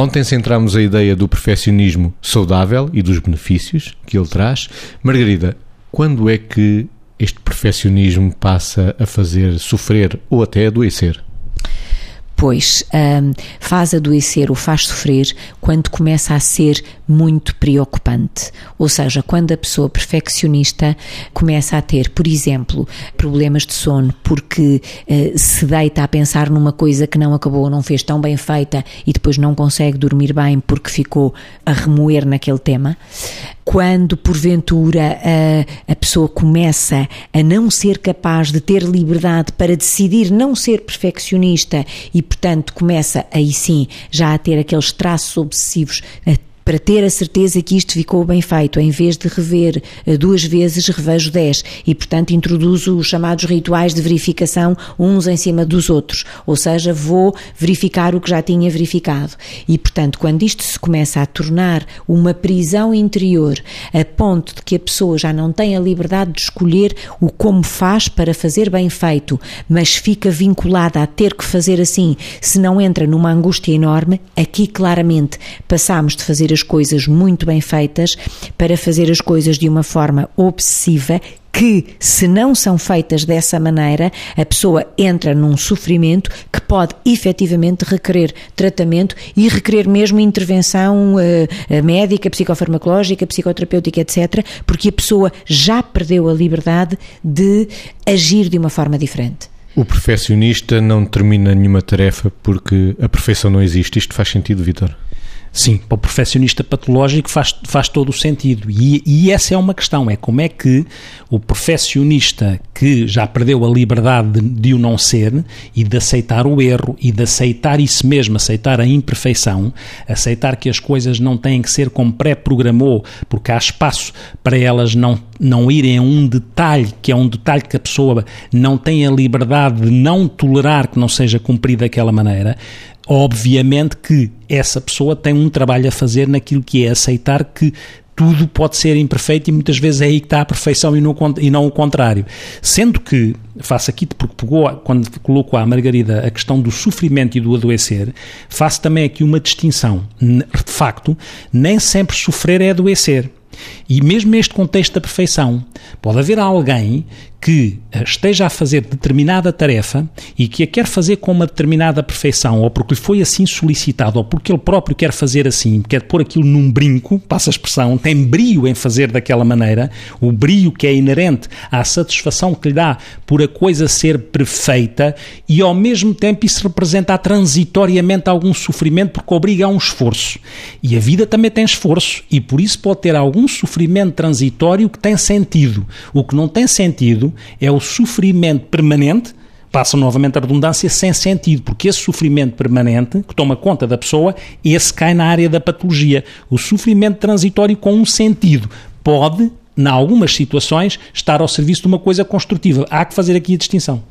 Ontem centramos a ideia do perfeccionismo saudável e dos benefícios que ele traz. Margarida, quando é que este perfeccionismo passa a fazer sofrer ou até adoecer? Depois um, faz adoecer ou faz sofrer quando começa a ser muito preocupante. Ou seja, quando a pessoa perfeccionista começa a ter, por exemplo, problemas de sono porque uh, se deita a pensar numa coisa que não acabou, não fez tão bem feita e depois não consegue dormir bem porque ficou a remoer naquele tema quando porventura a, a pessoa começa a não ser capaz de ter liberdade para decidir não ser perfeccionista e, portanto, começa aí sim já a ter aqueles traços obsessivos para ter a certeza que isto ficou bem feito. Em vez de rever eh, duas vezes, revejo dez e, portanto, introduzo os chamados rituais de verificação uns em cima dos outros. Ou seja, vou verificar o que já tinha verificado. E, portanto, quando isto se começa a tornar uma prisão interior, a ponto de que a pessoa já não tem a liberdade de escolher o como faz para fazer bem feito, mas fica vinculada a ter que fazer assim, se não entra numa angústia enorme, aqui claramente passamos de fazer as as coisas muito bem feitas, para fazer as coisas de uma forma obsessiva que, se não são feitas dessa maneira, a pessoa entra num sofrimento que pode efetivamente requerer tratamento e requerer mesmo intervenção uh, médica, psicofarmacológica, psicoterapêutica, etc., porque a pessoa já perdeu a liberdade de agir de uma forma diferente. O perfeccionista não termina nenhuma tarefa porque a perfeição não existe. Isto faz sentido, Vitor? Sim, para o perfeccionista patológico faz, faz todo o sentido. E, e, essa é uma questão: é como é que o perfeccionista que já perdeu a liberdade de, de o não ser e de aceitar o erro e de aceitar isso mesmo, aceitar a imperfeição, aceitar que as coisas não têm que ser como pré-programou, porque há espaço para elas não, não irem a um detalhe, que é um detalhe que a pessoa não tem a liberdade de não tolerar que não seja cumprido daquela maneira Obviamente que essa pessoa tem um trabalho a fazer naquilo que é aceitar que tudo pode ser imperfeito e muitas vezes é aí que está a perfeição e não, e não o contrário. Sendo que, faço aqui, porque pegou, quando coloco à Margarida a questão do sofrimento e do adoecer, faço também aqui uma distinção. De facto, nem sempre sofrer é adoecer. E mesmo neste contexto da perfeição, pode haver alguém que eh, esteja a fazer determinada tarefa e que a quer fazer com uma determinada perfeição, ou porque lhe foi assim solicitado, ou porque ele próprio quer fazer assim, quer pôr aquilo num brinco, passa a expressão, tem brio em fazer daquela maneira, o brio que é inerente à satisfação que lhe dá por a coisa ser perfeita, e ao mesmo tempo isso representa transitoriamente algum sofrimento porque obriga a um esforço. E a vida também tem esforço, e por isso pode ter algum sofrimento transitório que tem sentido. O que não tem sentido é o sofrimento permanente, passa novamente a redundância, sem sentido, porque esse sofrimento permanente, que toma conta da pessoa, esse cai na área da patologia. O sofrimento transitório com um sentido pode, em algumas situações, estar ao serviço de uma coisa construtiva. Há que fazer aqui a distinção.